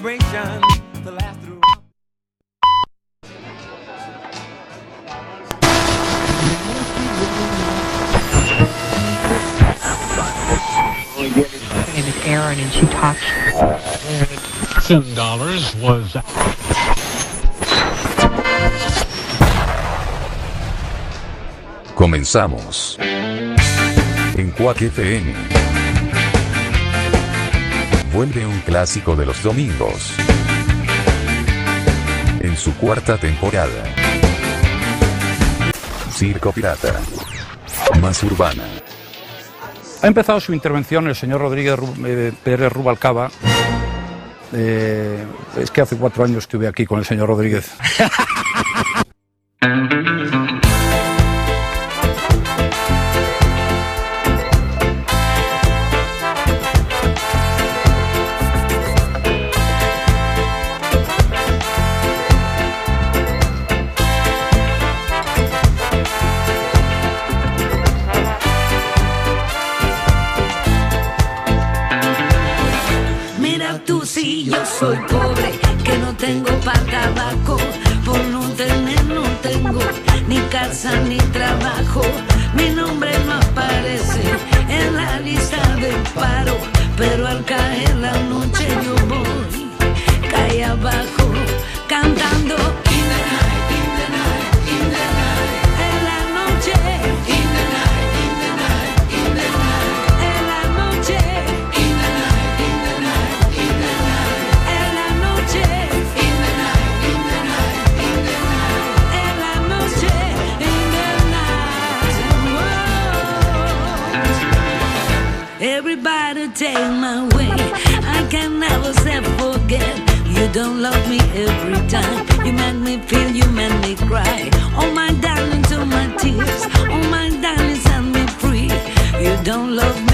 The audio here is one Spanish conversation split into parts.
celebration to last through. Her name is Erin and she talks. Ten dollars was. Comenzamos. En Quack FM. vuelve un clásico de los domingos. En su cuarta temporada. Circo Pirata. Más urbana. Ha empezado su intervención el señor Rodríguez eh, Pérez Rubalcaba. Eh, es que hace cuatro años estuve aquí con el señor Rodríguez. take my way. I can never say forget. You don't love me every time. You make me feel, you make me cry. Oh my darling, to my tears. Oh my darling, set me free. You don't love me.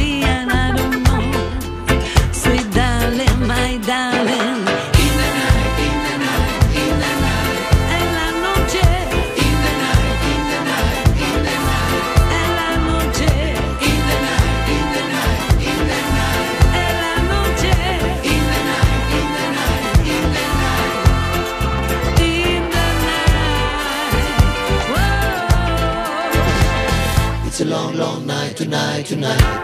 tonight.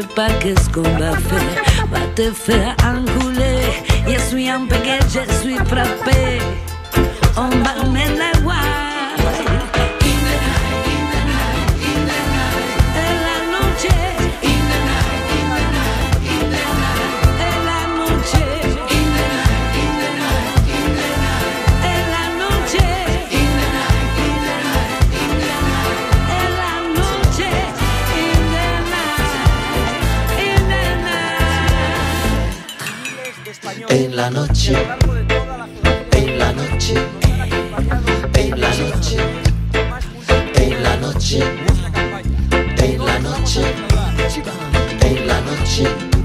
sais pas qu'est-ce qu'on va faire. Va te faire enculer. Je suis un paquet, je suis frappé. On va mener la. en la noche, en la noche, en la noche, en la noche, en la noche, en la noche.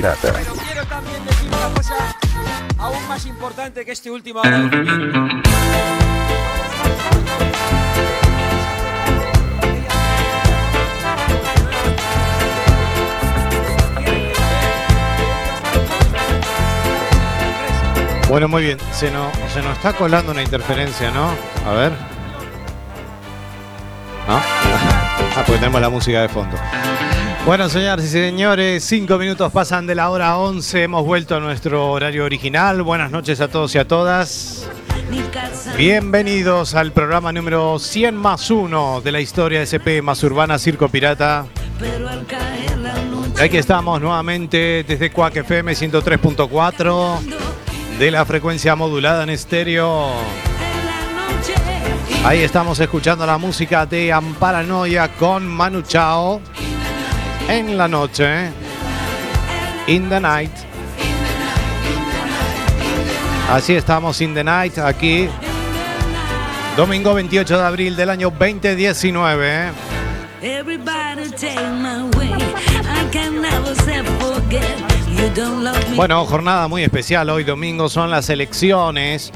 Pirata. Quiero también decir una cosa aún más importante que este último agradecimiento. Bueno, muy bien. Se nos, se nos está colando una interferencia, ¿no? A ver. ¿No? Ah, porque tenemos la música de fondo. Bueno, señoras y señores, cinco minutos pasan de la hora 11. Hemos vuelto a nuestro horario original. Buenas noches a todos y a todas. Bienvenidos al programa número 100 más 1 de la historia SP más urbana Circo Pirata. Aquí estamos nuevamente desde Cuac FM 103.4 de la frecuencia modulada en estéreo. Ahí estamos escuchando la música de Amparanoia con Manu Chao en la noche. In the night. Así estamos in the night aquí. Domingo 28 de abril del año 2019. Everybody take my way. I can never say forget. You don't love me. Bueno, jornada muy especial hoy domingo son las elecciones.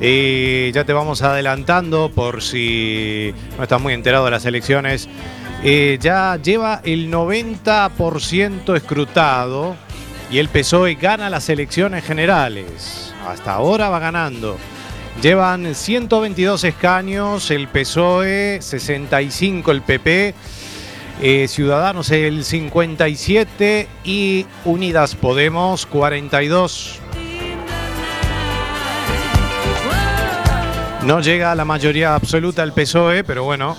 Y ya te vamos adelantando por si no estás muy enterado de las elecciones. Eh, ya lleva el 90% escrutado y el PSOE gana las elecciones generales. Hasta ahora va ganando. Llevan 122 escaños el PSOE, 65 el PP, eh, Ciudadanos el 57 y Unidas Podemos 42. No llega a la mayoría absoluta el PSOE, pero bueno.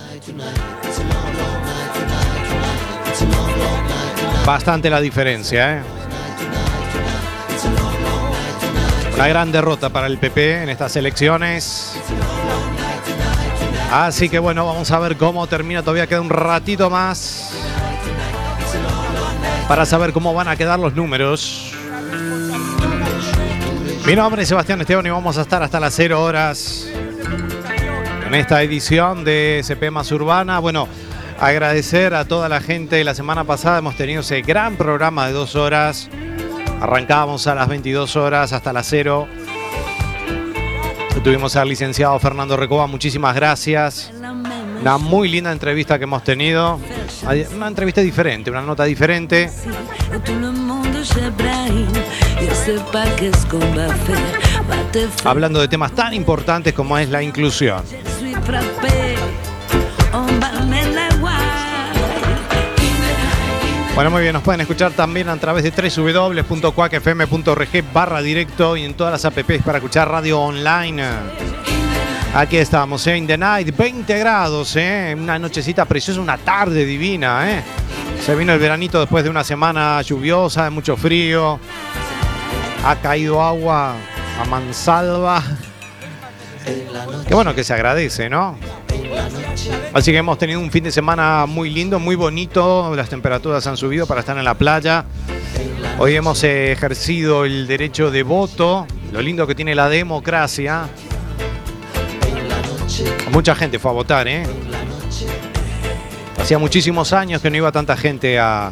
Bastante la diferencia, ¿eh? Una gran derrota para el PP en estas elecciones. Así que bueno, vamos a ver cómo termina. Todavía queda un ratito más para saber cómo van a quedar los números. Mi nombre es Sebastián Esteban y vamos a estar hasta las 0 horas en esta edición de SP Más Urbana. Bueno, agradecer a toda la gente. La semana pasada hemos tenido ese gran programa de dos horas. Arrancábamos a las 22 horas hasta las 0. Tuvimos al licenciado Fernando Recoba, muchísimas gracias. Una muy linda entrevista que hemos tenido. Una entrevista diferente, una nota diferente. Hablando de temas tan importantes como es la inclusión. Bueno, muy bien, nos pueden escuchar también a través de www.cuacfm.org barra directo y en todas las apps para escuchar radio online. Aquí estamos, ¿eh? In the night, 20 grados, ¿eh? Una nochecita preciosa, una tarde divina, ¿eh? Se vino el veranito después de una semana lluviosa, de mucho frío. Ha caído agua a mansalva. Qué bueno que se agradece, ¿no? Así que hemos tenido un fin de semana muy lindo, muy bonito. Las temperaturas han subido para estar en la playa. Hoy hemos ejercido el derecho de voto. Lo lindo que tiene la democracia. Mucha gente fue a votar, ¿eh? Hacía muchísimos años que no iba tanta gente a,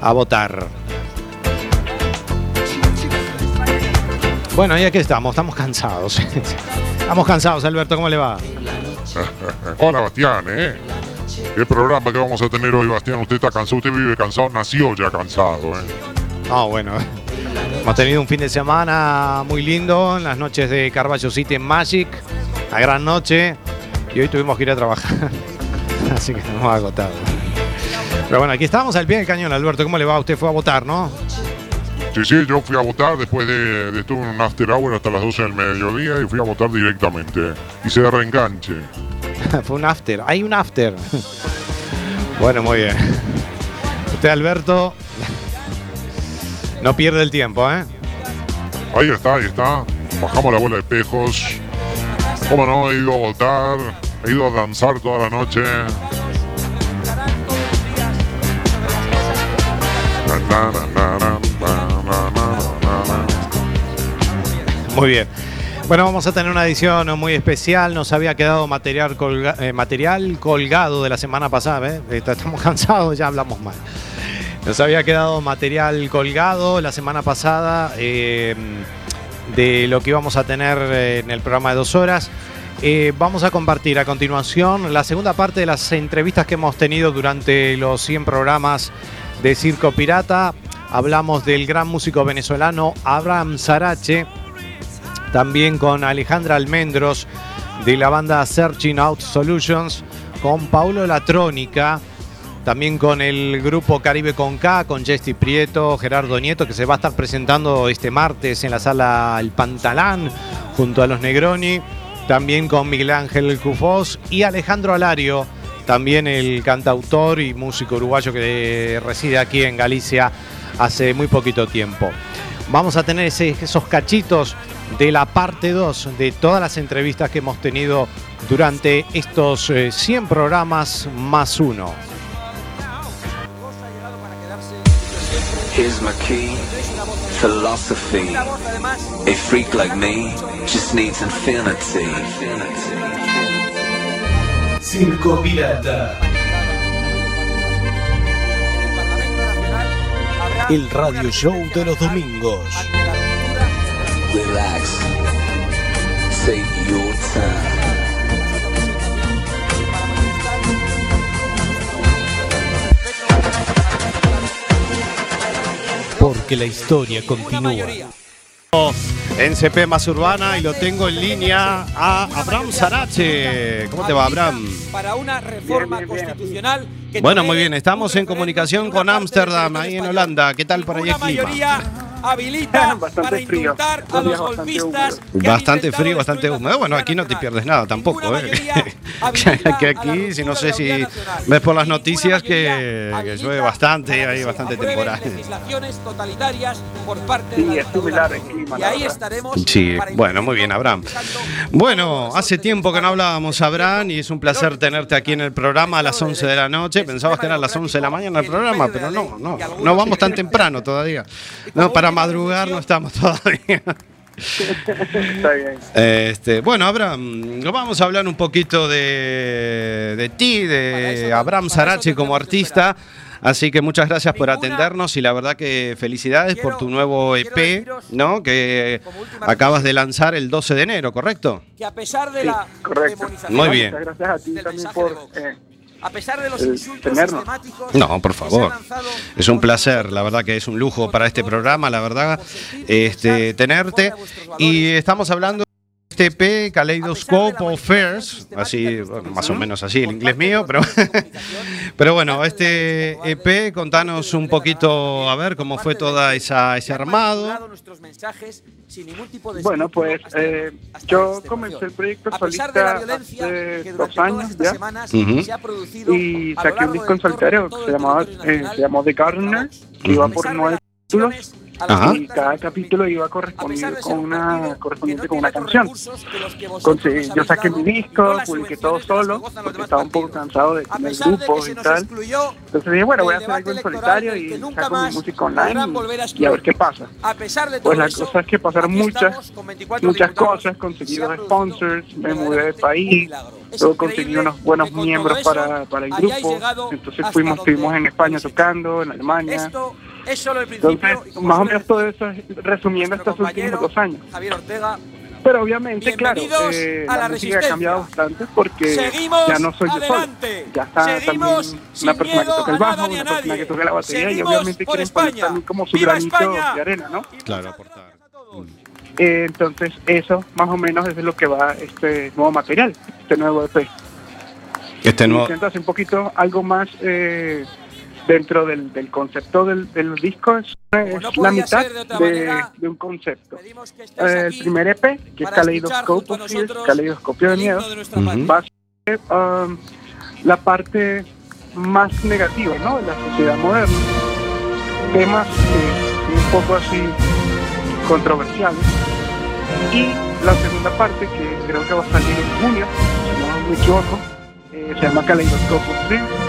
a votar. Bueno, y aquí estamos, estamos cansados. Estamos cansados, Alberto, ¿cómo le va? Hola, Bastián, ¿eh? ¿Qué programa que vamos a tener hoy, Bastián? Usted está cansado, usted vive cansado, nació ya cansado, ¿eh? Ah, bueno. Hemos tenido un fin de semana muy lindo en las noches de Carvalho City en Magic. La gran noche. Y hoy tuvimos que ir a trabajar. Así que estamos agotados. Pero bueno, aquí estamos al pie del cañón, Alberto. ¿Cómo le va? Usted fue a votar, ¿no? Sí, sí, yo fui a votar después de, de estuve en un after hour hasta las 12 del mediodía y fui a votar directamente. Hice de reenganche. Fue un after. Hay un after. Bueno, muy bien. Usted, Alberto, no pierde el tiempo, ¿eh? Ahí está, ahí está. Bajamos la bola de espejos. Cómo no, he ido a votar. He ido a danzar toda la noche. Na, na, na, Muy bien. Bueno, vamos a tener una edición muy especial. Nos había quedado material, eh, colgado de la semana pasada. ¿eh? Estamos cansados, ya hablamos mal. Nos había quedado material colgado la semana pasada eh, de lo que íbamos a tener en el programa de dos horas. Vamos a compartir a continuación la segunda parte de las entrevistas que hemos tenido durante los 100 programas de Circo Pirata. Hablamos del gran músico venezolano Abraham Sarache, también con Alejandra Almendros de la banda Searching Out Solutions, con Paulo Latrónica, también con el grupo Caribe con con Jesti Prieto, Gerardo Nieto, que se va a estar presentando este martes en la sala El Pantalán, junto a los Negroni. También con Miguel Ángel Cufós y Alejandro Alario, también el cantautor y músico uruguayo que reside aquí en Galicia hace muy poquito tiempo. Vamos a tener esos cachitos de la parte 2 de todas las entrevistas que hemos tenido durante estos eh, 100 programas más uno. Here's my key, philosophy. A freak like me just needs infinity. Circo Pirata. El radio show de los domingos. Relax. Take your time. Porque la historia continúa. En CP más urbana y lo tengo en línea a Abraham Sarache. ¿Cómo te va, Abraham? Para una reforma constitucional que Bueno, muy bien, estamos en comunicación con Ámsterdam, ahí en Holanda. ¿Qué tal por ahí una el clima? Habilita para indultar a los golpistas Bastante frío, bastante húmedo. Bueno, aquí no te pierdes nada tampoco, ¿eh? que aquí, si no sé si ves por las noticias que, que llueve bastante, hay bastante temporal. legislaciones totalitarias por parte Sí, de la es similar el dictadura. clima, Y ahí estaremos Sí, bueno, muy bien, Abraham. Bueno, hace tiempo que no hablábamos, Abraham, y es un placer tenerte aquí en el programa a las 11 de la noche. Pensabas que era a las 11 de la mañana el programa, pero no, no, no vamos tan temprano todavía. No, para madrugar no estamos todavía. Está bien. Este, bueno, Abraham, vamos a hablar un poquito de, de ti, de Abraham Sarache como artista. Así que muchas gracias por atendernos y la verdad que felicidades por tu nuevo EP, ¿no? Que acabas de lanzar el 12 de enero, ¿correcto? que a pesar de Sí, la correcto. demonización, Muy bien. Muchas gracias a ti también por eh, a pesar de los el insultos tenernos. sistemáticos No, por favor. Es un placer, la verdad que es un lujo para este programa, la verdad, este, tenerte. Y estamos hablando este EP, Kaleidoscope of Fairs, así, bueno, más o menos así el inglés mío, pero, pero bueno, este EP, contanos un poquito, a ver, cómo fue toda esa, ese armado. Bueno, pues eh, yo comencé el proyecto A pesar de la solista violencia hace que dos años estas ya. y saqué un disco en solitario que se llamaba eh, se llamó The Gardener iba por nueve títulos Ajá. y cada capítulo iba correspondido con una correspondiente con una canción. Conseguí- yo saqué mi disco, publiqué todo solo, porque estaba un poco cansado de tener grupos y tal. Entonces dije, bueno, voy a hacer algo en solitario y saco mi música online y, y a ver qué pasa. A pesar de todo Pues la cosa es que pasaron muchas, estamos con 24 muchas cosas, conseguí producido sponsors, me mudé de país, luego conseguí unos buenos miembros para, para el grupo, entonces fuimos, estuvimos en España tocando, en Alemania, Esto es solo el principio. entonces y como más o menos todo eso es resumiendo estos últimos dos años. Javier Ortega, Pero obviamente, claro, eh, a la, la música ha cambiado bastante porque Seguimos ya no soy yo solo. Ya está Seguimos también una persona que toca el bajo, una persona que toca la batería y Seguimos obviamente por quieren poner también como su ¡Viva granito España! de arena, ¿no? Claro, aportar. Eh, entonces eso más o menos es de lo que va este nuevo material, este nuevo EP. Este nuevo, Intento hacer un poquito algo más eh, dentro del, del concepto del, del disco, es, es no la mitad de otra de, manera, de un concepto. Eh, el primer EP, que es Kaleidoscope of Fears, de Miedo, de va a ser la parte más negativa ¿no? de la sociedad moderna. Temas un poco así controversiales. Y la segunda parte, que creo que va a salir en junio, si no me equivoco, eh, se llama of Dreams,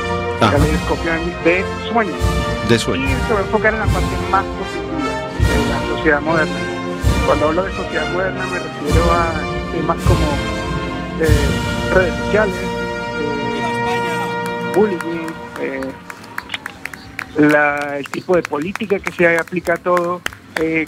Caleidoscopio de Sueños. de Y se va a enfocar en la parte más positiva de la sociedad moderna. Cuando hablo de sociedad moderna me refiero a temas como eh, redes sociales, ¡Viva eh, bullying, eh, la- el tipo de política que se aplica a todo,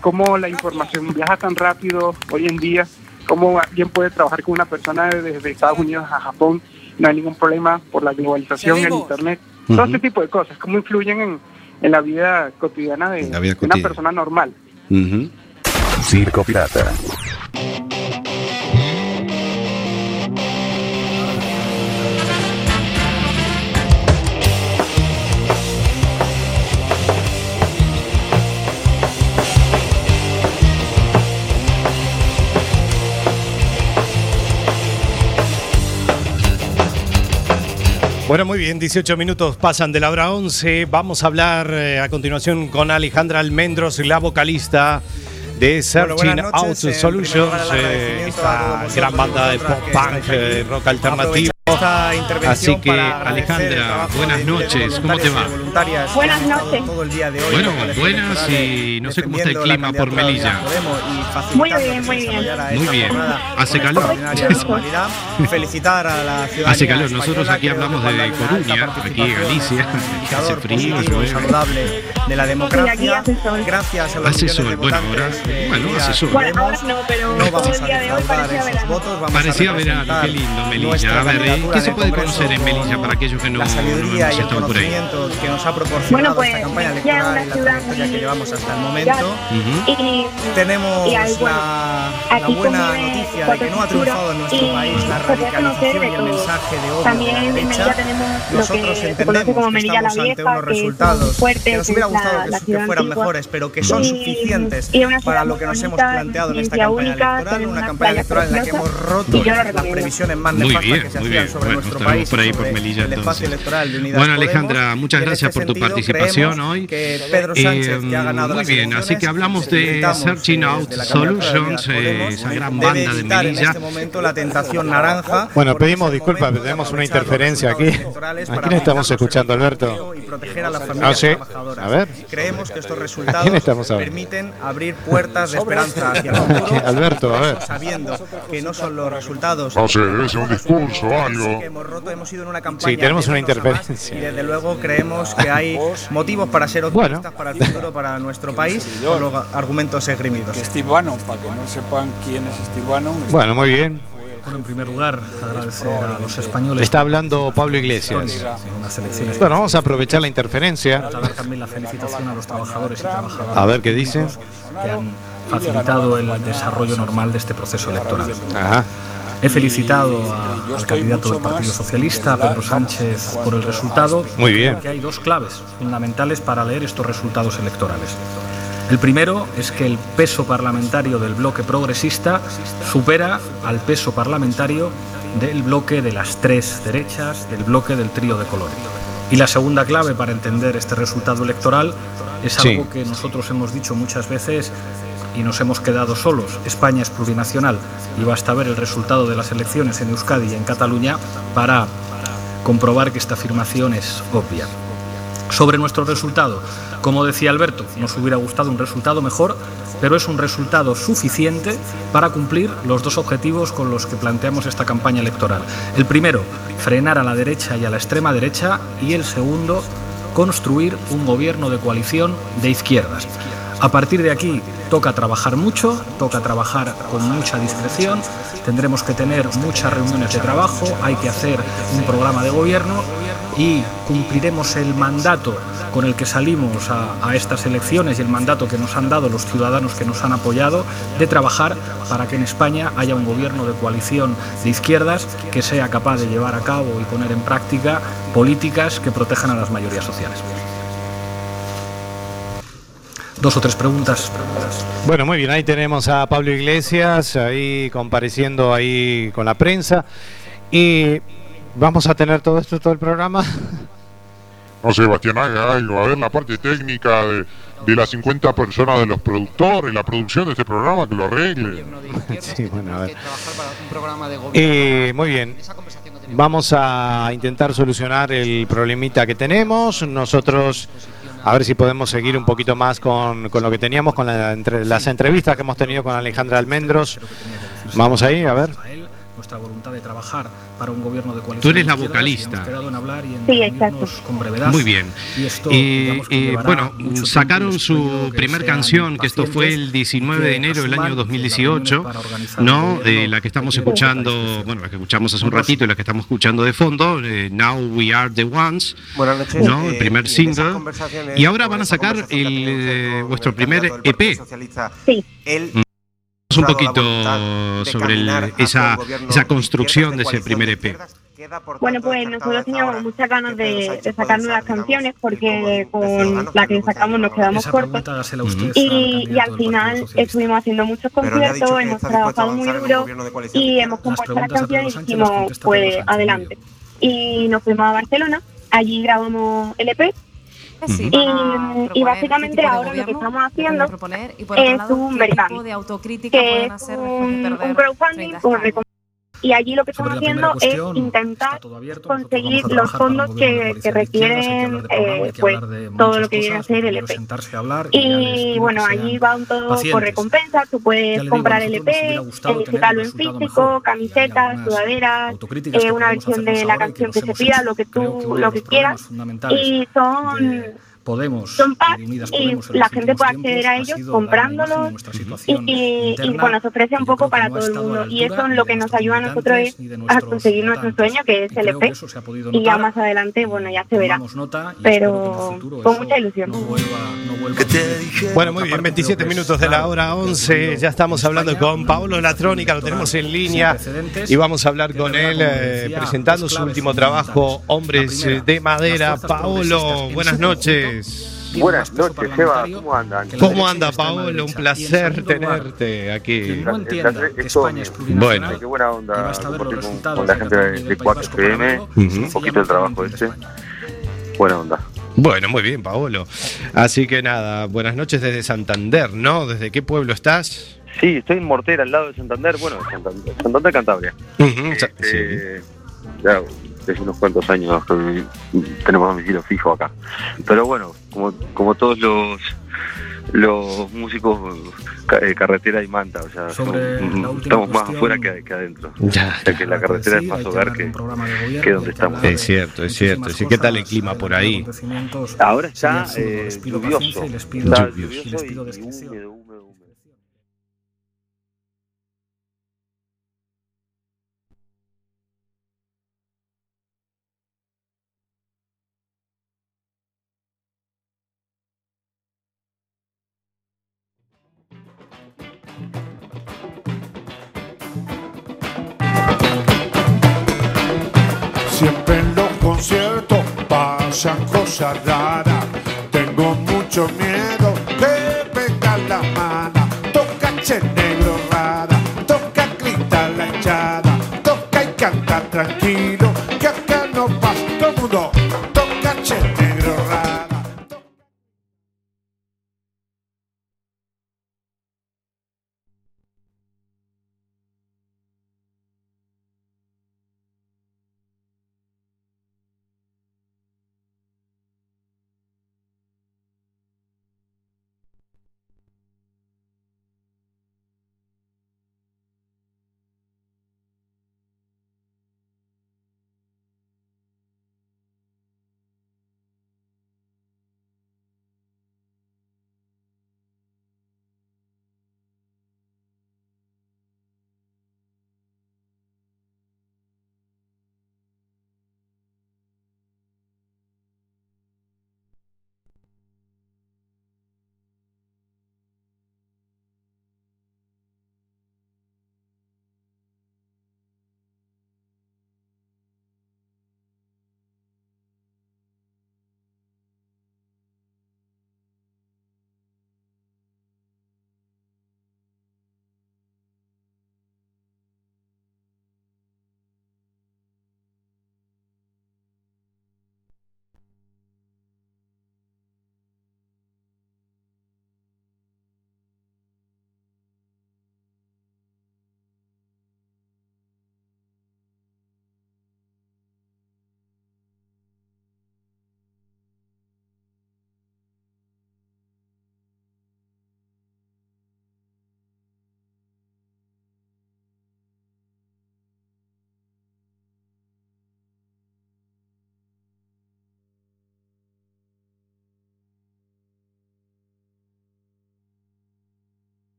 cómo la información viaja tan rápido hoy en día, cómo alguien puede trabajar con una persona desde Estados Unidos a Japón, no hay ningún problema por la globalización, el. Internet, todo este tipo de cosas, cómo influyen en, en la vida cotidiana de, La vida de una persona normal. Circo Pirata. Bueno, muy bien, 18 minutos pasan de la hora 11. Vamos a hablar eh, a continuación con Alejandra Almendros, la vocalista de Searching Out noches. Solutions, eh, esta gran banda de pop punk, eh, rock alternativo. Esta intervención Así que, para Alejandra, buenas de miles de noches, ¿cómo te va? Buenas noches. Todo el día de hoy Bueno, buenas y no sé cómo está el clima por Melilla. Muy bien, muy bien. Muy bien. Hace calor. Felicitar a la ciudadanía Hace calor. Nosotros aquí hablamos de Coruña, aquí Galicia, hace frío, saludable de la aquí democracia. hace sol. Gracias a los Hace sol, de bueno, ahora- bueno, hace sol. Bueno, ahora no, pero no vamos el a día de hoy defraudar parecía esos verano. votos. Vamos Parecía a verano, qué lindo Melilla. A ver, ¿y candidatura ¿qué se puede Congreso conocer en Melilla para aquellos que no, la no sabiduría hemos y el estado por ahí? conocimiento que nos ha proporcionado Bueno, pues, esta campaña es electoral una y la trayectoria que llevamos hasta el momento. Y, Tenemos y bueno, la, la buena noticia de que no ha triunfado en nuestro y país la radicalización conocer y el mensaje de odio También de la derecha. Nosotros que entendemos como que Melilla estamos la ante Vieja, unos resultados fuertes, que nos hubiera gustado que, la que fueran antigua. mejores, pero que son Y- suficientes para lo que nos hemos planteado en esta campaña electoral, una campaña electoral en la que hemos roto las previsiones más nefastas que se muy hacían bien. Sobre Bueno, nuestro país, por ahí, por Melilla, el espacio entonces. electoral de Unidas Bueno, Podemos. Alejandra, muchas gracias este por tu sentido, participación hoy. Que Pedro Sánchez, que ha Eh, ganado muy las bien, así que hablamos de Searching eh, Out Solutions, eh, Podemos, esa gran banda de evitar en Melilla. este momento la tentación naranja. Bueno, pedimos es disculpas, de tenemos una interferencia aquí. ¿A quién estamos escuchando, Alberto? Y proteger a las Ah, familias sí. trabajadoras. A ver. Creemos que estos ¿A resultados quién estamos hablando? permiten abrir puertas de esperanza hacia el futuro. Alberto, a ver. Sabiendo que no son los resultados. No sé, debe ser un discurso que hemos roto, hemos ido en una campaña Sí, tenemos una interferencia. Y desde luego creemos que hay motivos para ser optimistas para el futuro, para nuestro país, con los argumentos esgrimidos. Steve Bannon, para que no sepan quién es Steve Bannon. Bueno, muy bien. Bueno, en primer lugar, agradecer a los españoles. Está hablando Pablo Iglesias. Bueno, vamos a aprovechar la interferencia. También la felicitación a los trabajadores y trabajadoras. A ver qué dice. Que han facilitado el desarrollo normal de este proceso electoral. Ajá. He felicitado a- al candidato del Partido Socialista, Pedro Sánchez, por el resultado. Muy bien. Hay dos claves fundamentales para leer estos resultados electorales. El primero es que el peso parlamentario del bloque progresista supera al peso parlamentario del bloque de las tres derechas, del bloque del trío de colores. Y la segunda clave para entender este resultado electoral es Sí. algo que nosotros hemos dicho muchas veces y nos hemos quedado solos. España es plurinacional y basta ver el resultado de las elecciones en Euskadi y en Cataluña para comprobar que esta afirmación es obvia. Sobre nuestro resultado, como decía Alberto, nos hubiera gustado un resultado mejor, pero es un resultado suficiente para cumplir los dos objetivos con los que planteamos esta campaña electoral. El primero, frenar a la derecha y a la extrema derecha, y el segundo, construir un gobierno de coalición de izquierdas. A partir de aquí toca trabajar mucho, toca trabajar con mucha discreción, tendremos que tener muchas reuniones de trabajo, hay que hacer un programa de gobierno y cumpliremos el mandato con el que salimos a, estas elecciones y el mandato que nos han dado los ciudadanos que nos han apoyado de trabajar para que en España haya un gobierno de coalición de izquierdas que sea capaz de llevar a cabo y poner en práctica políticas que protejan a las mayorías sociales. Dos o tres preguntas. Bueno, muy bien, ahí tenemos a Pablo Iglesias, ahí compareciendo ahí con la prensa. Y vamos a tener todo esto, todo el programa. No sé, Bastián, haga algo. A ver la parte técnica de, de las 50 personas de los productores, la producción de este programa, que lo arregle. Sí, bueno, a ver. Eh, muy bien. Vamos a intentar solucionar el problemita que tenemos. Nosotros, a ver si podemos seguir un poquito más con, con lo que teníamos, con las entrevistas que hemos tenido con Alejandra Almendros. Vamos ahí, a ver. Nuestra voluntad de trabajar para un gobierno de coalición. Tú eres la vocalista. en hablar y en Sí, reunirnos con brevedad. Muy bien. Y esto, Eh, eh, bueno, sacaron su primer canción, que esto fue el pacientes 19 y de enero del año que las 2018, reuniones para organizar ¿no? Eh, la que estamos escuchando, bueno, la que escuchamos hace un ratito y la que estamos escuchando de fondo, eh, Now We Are the Ones, Buenas noches. ¿no? El Eh, primer single. Y ahora van a sacar el, eh, vuestro el primer EP. Socialista, Sí. Un poquito voluntad de sobre el- esa, esa construcción de ese primer EP. Bueno, pues nosotros teníamos muchas ganas de, de sacar nuevas canciones porque con la que sacamos nos quedamos cortos. y, al y al final estuvimos haciendo muchos conciertos, hemos trabajado muy duro y hemos compuesto la preguntas a canción y las dijimos pues adelante. Y nos fuimos a Barcelona, allí grabamos el EP Sí, y, y proponer básicamente ahora lo que estamos haciendo proponer y por otro es lado, un tipo de autocrítica que pueden es hacer un, un crowdfunding y allí lo que estamos haciendo es intentar conseguir a los un fondos que, requieren eh, pues todo lo que viene a cosas, ser el EP. a y bueno, allí sean van todo por pacientes. recompensas, tú puedes comprar a el EP, editarlo un en físico, camisetas, sudaderas, eh, una versión de la canción que se pida, lo que tú, lo que quieras. Y son Podemos son paz y Unidas Podemos la gente puede acceder a ellos comprándolos y, bueno, se ofrece un poco para no todo el mundo y eso es lo que nos ayuda a nosotros es a conseguir nuestro sueño que es el EP y ya más adelante bueno ya se verá nota pero con mucha ilusión no vuelva, no vuelva a suceder. Bueno, muy bien, otra parte, 27 creo que es minutos de la hora que hemos 11. tenido Ya estamos hablando con Paolo Latrónica, lo tenemos en línea y vamos a hablar con él eh, presentando su último trabajo, Hombres de Madera. Paolo, en buenas su noches. Buenas noches, Seba. ¿Cómo andan? ¿Cómo anda, Paolo? Un placer tenerte aquí. No entienda que España es Bueno. Qué buena onda compartir con, la gente de, y de del País 4 Vasco para FM. verlo, Un poquito el trabajo este. Buena onda. Bueno, muy bien, Paolo. Así que nada, buenas noches desde Santander, ¿no? ¿Desde qué pueblo estás? Sí, estoy en Mortera, al lado de Santander. Bueno, de Santander, Santander Cantabria. Ujú, sa- Eh, Ya desde unos cuantos años que tenemos domicilio fijo acá. Pero bueno, como, como todos los los músicos, eh, carretera y manta, o sea, son- estamos más cuestión, afuera que, que adentro. Ya, O sea que la carretera es más que hogar que, que donde estamos. Es cierto, es cierto. Sí, ¿qué tal el cosas, clima por ahí? Ahora está eh, lluvioso. y les pido, Está y les lluvioso pido y, pasan cosas raras. Tengo mucho miedo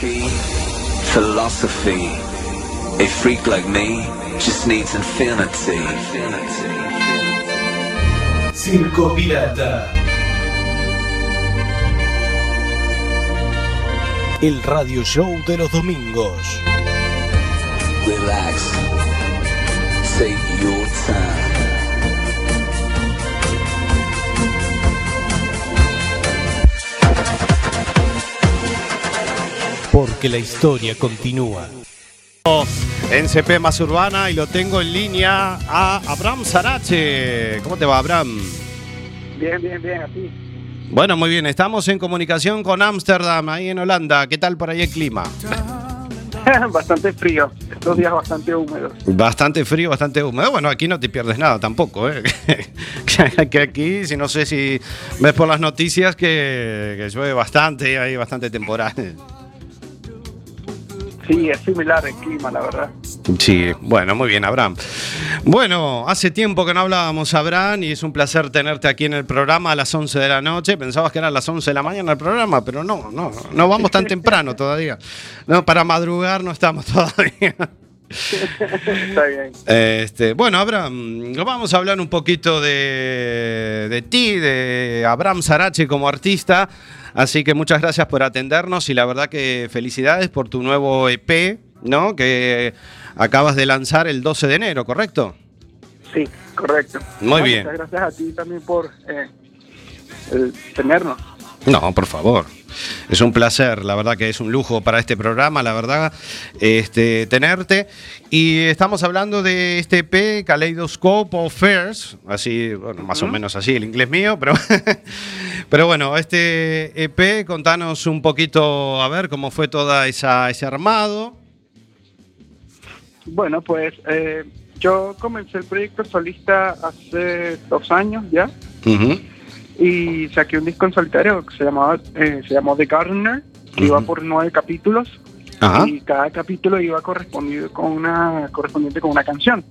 key, philosophy. A freak like me just needs infinity. Circo Pirata. El radio show de los domingos. Relax. Take Porque la historia continúa. En CP más urbana y lo tengo en línea a Abraham Sarache. ¿Cómo te va, Abraham? Bien, bien, bien, así. Bueno, muy bien. Estamos en comunicación con Ámsterdam, ahí en Holanda. ¿Qué tal por ahí el clima? bastante frío, estos días bastante húmedos. Bastante frío, bastante húmedo. Bueno, aquí no te pierdes nada tampoco, ¿eh? que aquí, si no sé si ves por las noticias que, que llueve bastante, y hay bastante temporal. Sí, es similar el clima, la verdad. Sí, bueno, muy bien, Abraham. Bueno, hace tiempo que no hablábamos, Abraham, y es un placer tenerte aquí en el programa a las 11 de la noche. Pensabas que eran las 11 de la mañana el programa, pero no, no, no vamos tan temprano todavía. No, para madrugar no estamos todavía. Está bien. Este, bueno, Abraham, vamos a hablar un poquito de, de ti, de Abraham Sarache como artista. Así que muchas gracias por atendernos y la verdad que felicidades por tu nuevo EP, ¿no? Que acabas de lanzar el 12 de enero, ¿correcto? Sí, correcto. Muy bien. Muchas gracias a ti también por eh, tenernos. No, por favor. Es un placer, la verdad que es un lujo para este programa, la verdad, este, tenerte. Y estamos hablando de este EP, Kaleidoscope of Fairs, así, bueno, más o menos así el inglés mío, pero, pero bueno, este EP, contanos un poquito, a ver, cómo fue toda esa, ese armado. Bueno, pues eh, yo comencé el proyecto solista hace dos años ya y saqué un disco en solitario que se llamaba eh, se llamó The Gardener, que iba por nueve capítulos y cada capítulo iba correspondido con una correspondiente con una canción.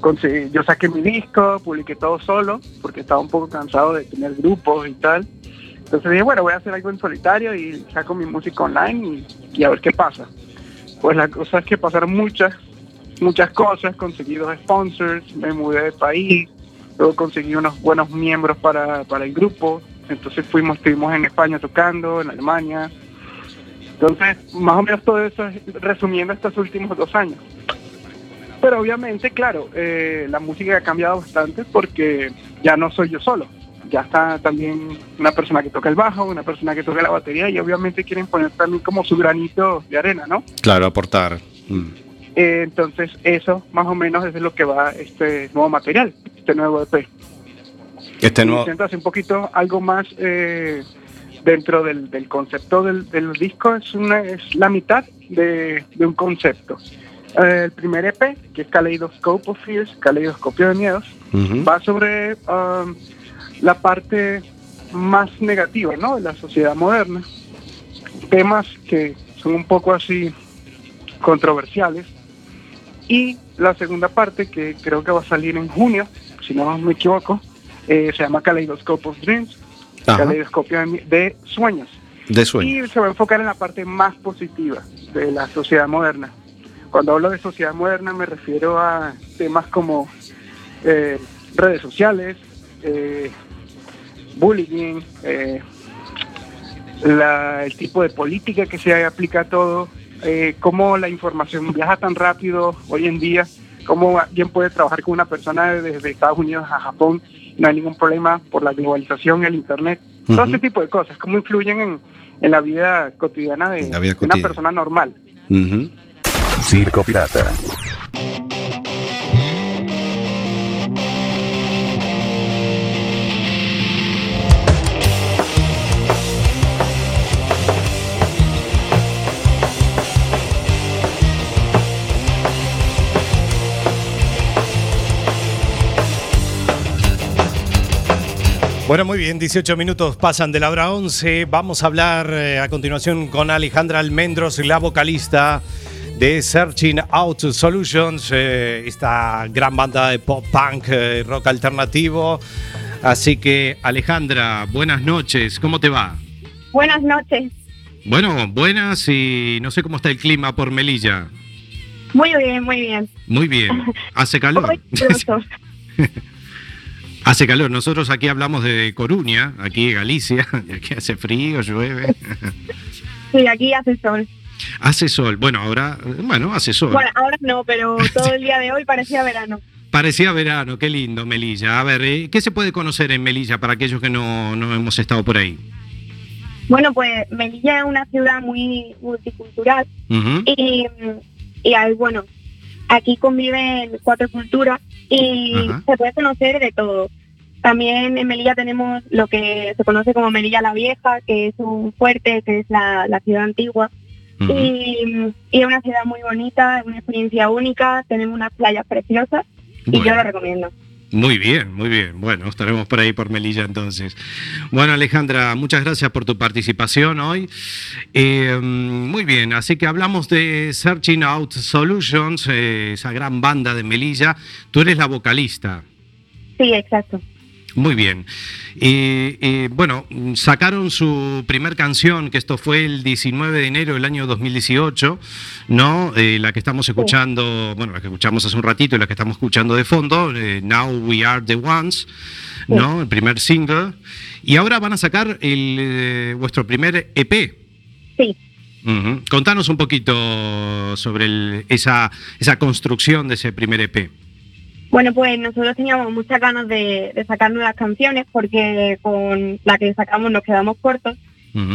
Conseguí- yo saqué mi disco, publiqué todo solo porque estaba un poco cansado de tener grupos y tal. Entonces dije, bueno, voy a hacer algo en solitario y saco mi música online y, y a ver qué pasa. Pues la cosa es que pasaron muchas, muchas cosas, conseguí dos sponsors, me mudé de país, luego conseguí unos buenos miembros para, para el grupo, entonces fuimos, estuvimos en España tocando, en Alemania. Entonces, más o menos todo eso es resumiendo estos últimos dos años. Pero obviamente, claro, eh, la música ha cambiado bastante porque ya no soy yo solo. Ya está también una persona que toca el bajo, una persona que toca la batería y obviamente quieren poner también como su granito de arena, ¿no? Claro, aportar. Mm. Eh, entonces eso más o menos es de lo que va este nuevo material, este nuevo EP. Este nuevo... Intento hacer un poquito algo más eh, dentro del, del concepto del, del disco, es, una, es la mitad de, de un concepto. Eh, el primer EP, que es Kaleidoscope of Fears, Caleidoscopio de Miedos, va sobre um, la parte más negativa ¿no? de la sociedad moderna. Temas que son un poco así controversiales. Y la segunda parte, que creo que va a salir en junio, si no me equivoco, eh, se llama Kaleidoscope of Dreams, Ajá. Caleidoscopio de, Sueños. De sueño. Y se va a enfocar en la parte más positiva de la sociedad moderna. Cuando hablo de sociedad moderna me refiero a temas como eh, redes sociales, eh, bullying, eh, la- el tipo de política que se aplica a todo, cómo la información viaja tan rápido hoy en día, cómo alguien puede trabajar con una persona desde Estados Unidos a Japón, no hay ningún problema por la globalización, el Internet, todo ese tipo de cosas, cómo influyen en, en la vida cotidiana de, La vida de una cotidiana. persona normal. Ujú. Circo Pirata. Bueno, muy bien, 18 minutos pasan de la hora 11. Vamos a hablar eh, a continuación con Alejandra Almendros, la vocalista de Searching Out Solutions, eh, esta gran banda de pop punk, eh, rock alternativo. Así que, Alejandra, buenas noches, ¿cómo te va? Buenas noches. Bueno, buenas y no sé cómo está el clima por Melilla. Muy bien, muy bien. Muy bien. Hace calor. Hace calor. Nosotros aquí hablamos de Coruña, aquí en Galicia. Aquí hace frío, llueve. Sí, aquí hace sol. Hace sol. Bueno, ahora, bueno, hace sol. Bueno, ahora no, pero todo el día de hoy parecía verano. Parecía verano, qué lindo Melilla. A ver, eh, ¿qué se puede conocer en Melilla para aquellos que no, no hemos estado por ahí? Bueno, pues Melilla es una ciudad muy multicultural y, y hay, bueno, aquí conviven cuatro culturas y Ajá. se puede conocer de todo. También en Melilla tenemos lo que se conoce como Melilla la Vieja, que es un fuerte, que es la, la ciudad antigua. y, y es una ciudad muy bonita, es una experiencia única, tenemos unas playas preciosas y yo lo recomiendo. Muy bien, muy bien. Bueno, estaremos por ahí por Melilla entonces. Bueno, Alejandra, muchas gracias por tu participación hoy. Eh, muy bien, así que hablamos de Searching Out Solutions, eh, esa gran banda de Melilla. Tú eres la vocalista. Sí, exacto. Muy bien. Y, y, bueno, sacaron su primer canción, que esto fue el 19 de enero del año 2018, ¿no? Eh, la que estamos escuchando, bueno, la que escuchamos hace un ratito y la que estamos escuchando de fondo, eh, Now We Are the Ones, ¿no? El primer single. Y ahora van a sacar el, eh, vuestro primer EP. Sí. Contanos un poquito sobre el- esa, esa construcción de ese primer EP. Bueno, pues nosotros teníamos muchas ganas de, de sacar nuevas canciones porque con la que sacamos nos quedamos cortos.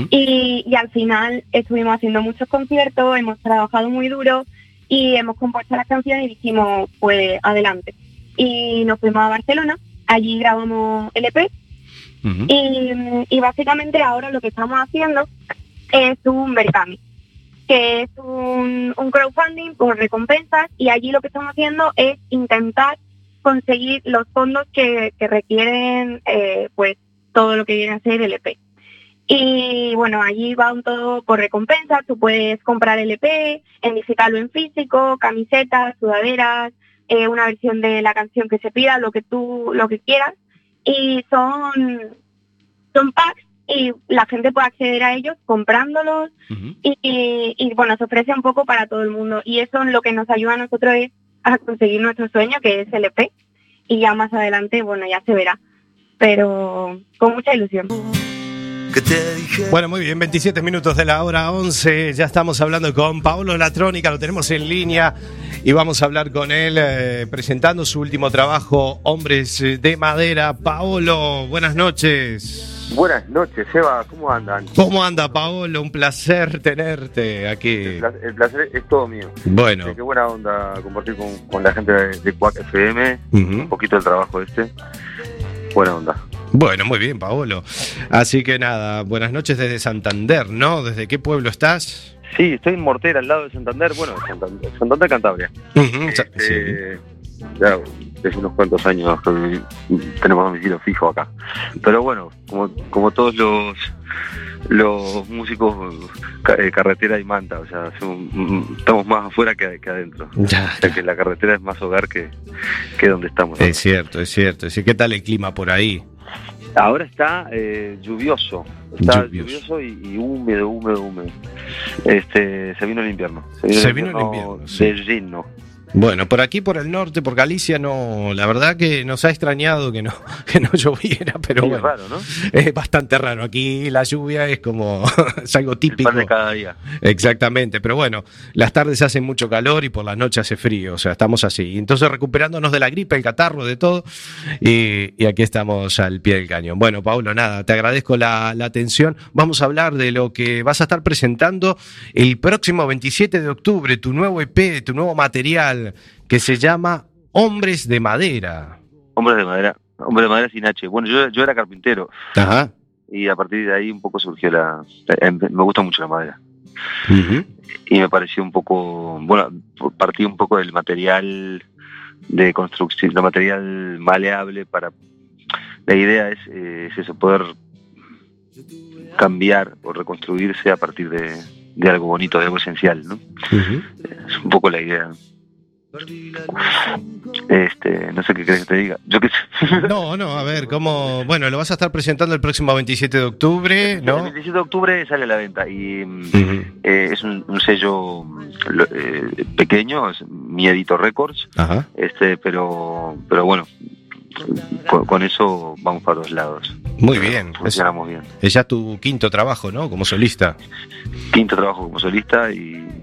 Y, y al final estuvimos haciendo muchos conciertos, hemos trabajado muy duro y hemos compuesto las canciones y dijimos, pues adelante. Y nos fuimos a Barcelona, allí grabamos el EP y, y básicamente ahora lo que estamos haciendo es un Berkami, que es un, un crowdfunding por recompensas y allí lo que estamos haciendo es intentar conseguir los fondos que, que requieren eh, pues todo lo que viene a ser el EP. Y bueno, allí va un todo por recompensas, tú puedes comprar el EP, en digital o en físico, camisetas, sudaderas, eh, una versión de la canción que se pida, lo que tú, lo que quieras. Y son, son packs y la gente puede acceder a ellos comprándolos y, y- y, bueno, se ofrece un poco para todo el mundo. Y eso lo que nos ayuda a nosotros es a conseguir nuestro sueño, que es el EP. Y ya más adelante, bueno, ya se verá. Pero con mucha ilusión. Bueno, muy bien, 27 minutos de la hora 11. Ya estamos hablando con Paolo Latrónica, lo tenemos en línea y vamos a hablar con él eh, presentando su último trabajo, Hombres de Madera. Paolo, buenas noches. Buenas noches, Eva, ¿cómo andan? ¿Cómo anda, Paolo? Un placer tenerte aquí. El placer, el placer es todo mío. Bueno. Eh, Qué buena onda compartir con, con la gente de, de Quack FM un poquito del trabajo este. Buena onda. Bueno, muy bien, Paolo. Así que nada, buenas noches desde Santander, ¿no? ¿Desde qué pueblo estás? Sí, estoy en Mortera, al lado de Santander. Bueno, Santander, Santander Cantabria. Ujú, sa- Este, Ya desde unos cuantos años que tenemos domicilio fijo acá. Pero bueno, como, como todos los los músicos, eh, carretera y manta, o sea, son- mm, estamos más afuera que, que adentro. Ya, O sea, que la carretera es más hogar que, que donde estamos. Es cierto, es cierto. ¿Qué tal el clima por ahí? Ahora está eh, lluvioso, está Lluvioso. lluvioso, y, y húmedo, húmedo, húmedo. Este, se vino el invierno. Se vino el invierno. De lleno. Bueno, por aquí, por el norte, por Galicia, no, la verdad que nos ha extrañado que no, que no lloviera, pero Sí, es raro, ¿no? es bastante raro. Aquí la lluvia es como, es algo típico. de cada día. Exactamente, pero bueno, las tardes hacen mucho calor y por las noches hace frío, o sea, estamos así. Entonces recuperándonos de la gripe, el catarro, de todo, y, y aquí estamos al pie del cañón. Bueno, Paulo, nada, te agradezco la, la atención. Vamos a hablar de lo que vas a estar presentando el próximo 27 de octubre, tu nuevo EP, tu nuevo material, que se llama Hombres de Madera. Hombres de madera, hombres de madera sin H. Bueno, yo, yo era carpintero Ajá. y a partir de ahí un poco surgió la... eh, Me gusta mucho la madera. y me pareció un poco, bueno, partí un poco del material de construcción, del material maleable para... La idea es, eh, es eso, poder cambiar o reconstruirse a partir de, de algo bonito, de algo esencial, ¿no? Es un poco la idea. Este, no sé qué crees que te diga. Yo qué sé. No, no, a ver, ¿cómo? Bueno, lo vas a estar presentando el próximo 27 de octubre, El ¿no? 27 de octubre sale a la venta y mm, eh, es un, un sello lo- eh, pequeño, es Mi Edito Records, Ajá. este, pero, pero bueno, con, con eso vamos para los lados. Muy bien. Es, Funcionamos bien. es ya tu quinto trabajo, ¿no? Como solista. Quinto trabajo como solista y mm,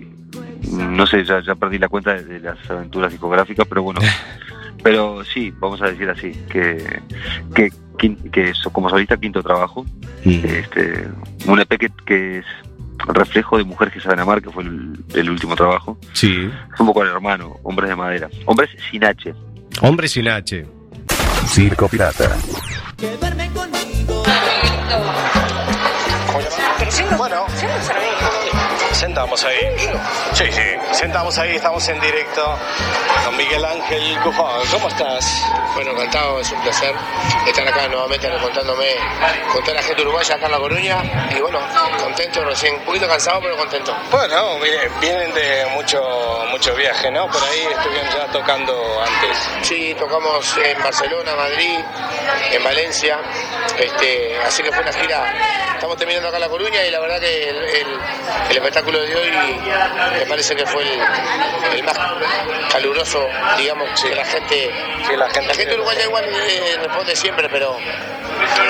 no sé, ya, ya perdí la cuenta de, de las aventuras discográficas, pero bueno, pero sí, vamos a decir así, que, que, quin- que so- como solista quinto trabajo, este, un EP que, que es reflejo de Mujeres que saben amar, que fue el, el último trabajo. Sí. Es un poco el hermano, Hombres de Madera. Hombres sin H. Hombre sin H. Circo Pirata. Bueno, sentamos ahí. Sí, sí, sentamos ahí, estamos en directo con Miguel Ángel Cujón. ¿Cómo estás? Bueno, encantado, es un placer estar acá nuevamente contándome con toda la gente uruguaya acá en La Coruña. Y bueno, contento recién, un poquito cansado, pero contento. Bueno, vienen de mucho, mucho viaje, ¿no? Por ahí estuvieron ya tocando antes. Sí, tocamos en Barcelona, Madrid, en Valencia. Este, así que fue una gira. Estamos terminando acá en La Coruña y la verdad que el, el- el espectáculo de hoy me parece que fue el, el más caluroso, digamos, que la gente. la gente, uruguaya igual eh, responde siempre, pero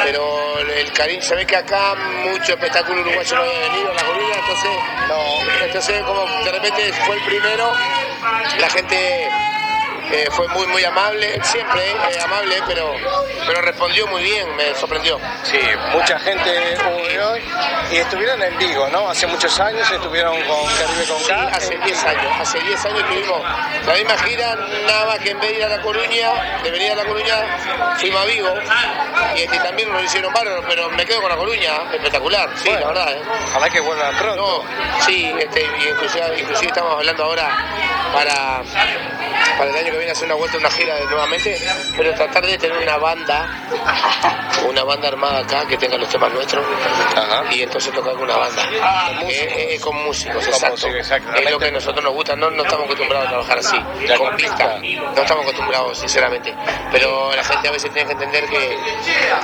pero el cariño, se ve que acá mucho espectáculo uruguayo no había venido a La Coruña, entonces, no, entonces como de repente fue el primero, la gente eh, fue muy muy amable, siempre eh, amable, pero, pero respondió muy bien, me sorprendió. Sí, mucha gente hubo hoy y estuvieron en Vigo, ¿no? Hace muchos años estuvieron con Caribe con Sí, K. hace 10 años, hace 10 años tuvimos la misma gira, nada más que en vez de ir a La Coruña, de venir a La Coruña, fuimos a Vigo, y este, también nos lo hicieron bárbaro, pero me quedo con La Coruña, espectacular, sí, la verdad. ¿eh? Ojalá que vuelvan pronto. No, sí, este, inclusive, inclusive estamos hablando ahora para, para el año que viene hacer una vuelta, una gira nuevamente, pero tratar de tener una banda, una banda armada acá que tenga los temas nuestros, y entonces tocar con una banda. Eh, eh, con músicos, Con exacto. Es lo que a nosotros nos gusta, no, no estamos acostumbrados a trabajar así, con pista, no estamos acostumbrados, sinceramente. Pero la gente a veces tiene que entender que,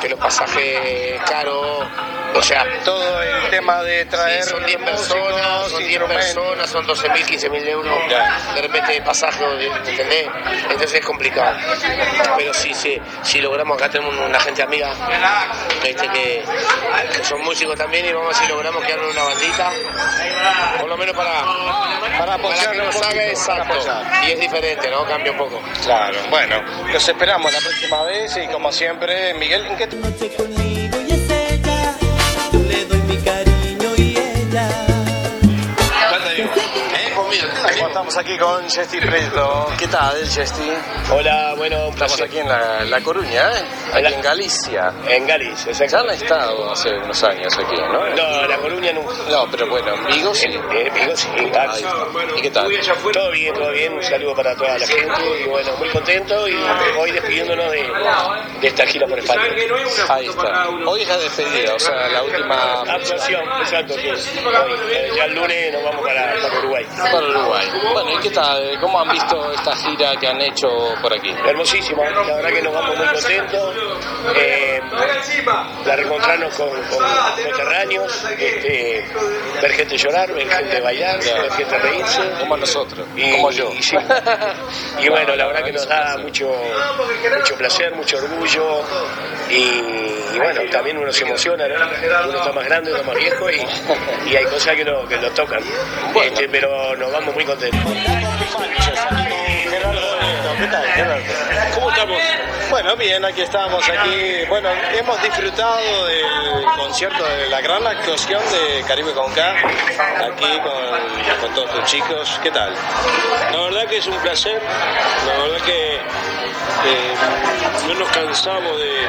que los pasajes caros, o sea, todo el tema de traer Sí, son 10 personas, son 10 personas, son 12 mil, 15 mil euros. De repente pasaje, ¿entendés? Entonces es complicado. Pero sí, sí, si logramos, acá tenemos una gente amiga este, que, que son músicos también y vamos a ver si logramos que hagan una bandita, por lo menos para, para, apoyar que nos haga exacto. apoyar. Y es diferente, ¿no? Cambia un poco. Claro, bueno, los esperamos la próxima vez y como siempre, Miguel, ¿en qué te... Estamos aquí con Chesty Preto. ¿Qué tal, Chesty? Hola, bueno, un Estamos placer. aquí en La, la Coruña, ¿eh? Aquí en Galicia. En Galicia, Ya han estado hace unos años aquí, ¿no? No, La Coruña nunca. No, pero bueno, en Vigo sí. En Vigo sí, claro. ¿Y qué tal? Todo bien, todo bien. Un saludo para toda la gente y bueno, muy contento y hoy despidiéndonos de, de esta gira por España. Ahí está. Hoy es la despedida, o sea, la última Actuación, exacto. Hoy, eh, ya el lunes nos vamos para, para Uruguay. para Uruguay. Bueno, ¿y qué tal? ¿Cómo han visto esta gira que han hecho por aquí? Hermosísimo, la verdad que nos vamos muy contentos. Eh, la reencontrarnos con, coterráneos, este, ver gente llorar, ver gente bailar, ver gente reírse. Como nosotros, Y- como yo. Y, sí. Y bueno, la verdad que nos da mucho, mucho placer, mucho orgullo y, y bueno, también uno se emociona, ¿no? Uno está más grande, uno está más viejo y, y hay cosas que lo, que lo tocan. Este, pero nos vamos muy contentos. ¿Qué tal, Gerardo? ¿Cómo estamos? Bueno, bien, aquí estamos, aquí, bueno, hemos disfrutado del concierto, de la gran actuación de Caribe con K, aquí con, todos los chicos, ¿qué tal? La verdad que es un placer, la verdad que eh, no nos cansamos de,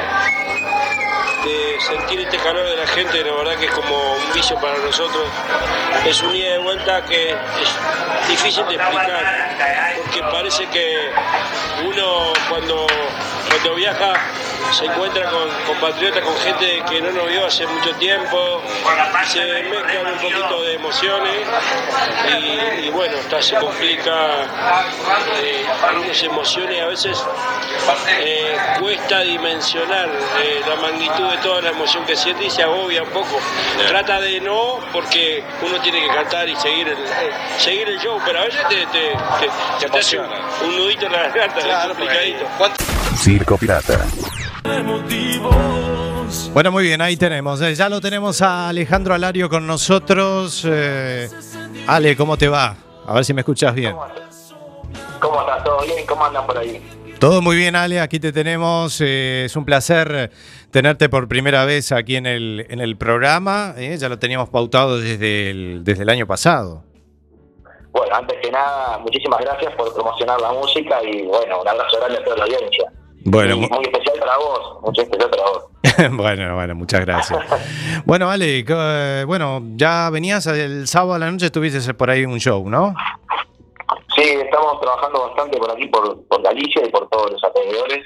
sentir este calor de la gente, la verdad que es como un vicio para nosotros. Es un ida de vuelta que es difícil de explicar, porque parece que uno cuando cuando viaja se encuentra con compatriotas, con gente que no nos vio hace mucho tiempo, se mezclan un poquito de emociones y, y bueno, hasta se complica eh, algunas emociones, a veces eh, cuesta dimensionar eh, la magnitud de toda la emoción que siente y se agobia un poco. Trata de no, porque uno tiene que cantar y seguir el, seguir el show, pero a veces te, te, te- te hace un, un nudito en la garganta, es complicadito. Circo Pirata. Bueno, muy bien, ahí tenemos. eh, Ya lo tenemos a Alejandro Alario con nosotros. Eh, Ale, ¿cómo te va? A ver si me escuchas bien. ¿Cómo estás? ¿Todo bien? ¿Cómo andan por ahí? Todo muy bien, Ale, aquí te tenemos. eh, es un placer tenerte por primera vez aquí en el, en el programa. eh, Ya lo teníamos pautado desde el, desde el año pasado. Bueno, antes que nada, muchísimas gracias por promocionar la música y bueno, un abrazo grande a toda la audiencia. Bueno, Y muy especial para vos, muy especial para vos. bueno, bueno, muchas gracias. Bueno, Ale, eh, bueno, ya venías el sábado a la noche, estuviste por ahí un show, ¿no? Sí, estamos trabajando bastante por aquí, por, por Galicia y por todos los alrededores.